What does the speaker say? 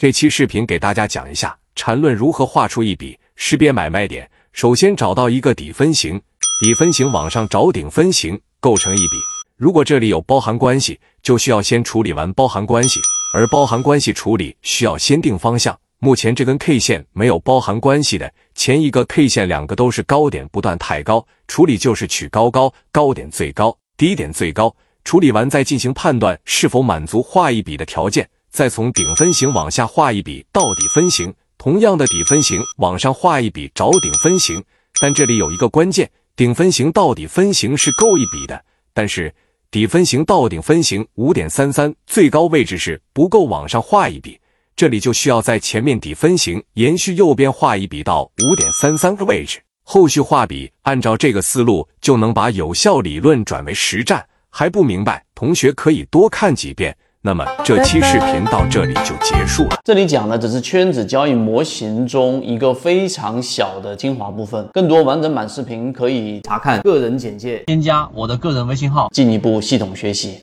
这期视频给大家讲一下缠论如何画出一笔，识别买卖点。首先找到一个底分型，底分型往上找顶分型，构成一笔。如果这里有包含关系，就需要先处理完包含关系，而包含关系处理需要先定方向。目前这根 K 线没有包含关系的，前一个 K 线两个都是高点不断抬高，处理就是取高高，高点最高，低点最高。处理完再进行判断是否满足画一笔的条件，再从顶分型往下画一笔到底分型。同样的底分型往上画一笔找顶分型，但这里有一个关键，顶分型到底分型是够一笔的，但是。底分型到顶分型五点三三，最高位置是不够，往上画一笔，这里就需要在前面底分型延续右边画一笔到五点三三个位置，后续画笔按照这个思路就能把有效理论转为实战。还不明白，同学可以多看几遍。那么这期视频到这里就结束了。这里讲的只是圈子交易模型中一个非常小的精华部分，更多完整版视频可以查看个人简介，添加我的个人微信号，进一步系统学习。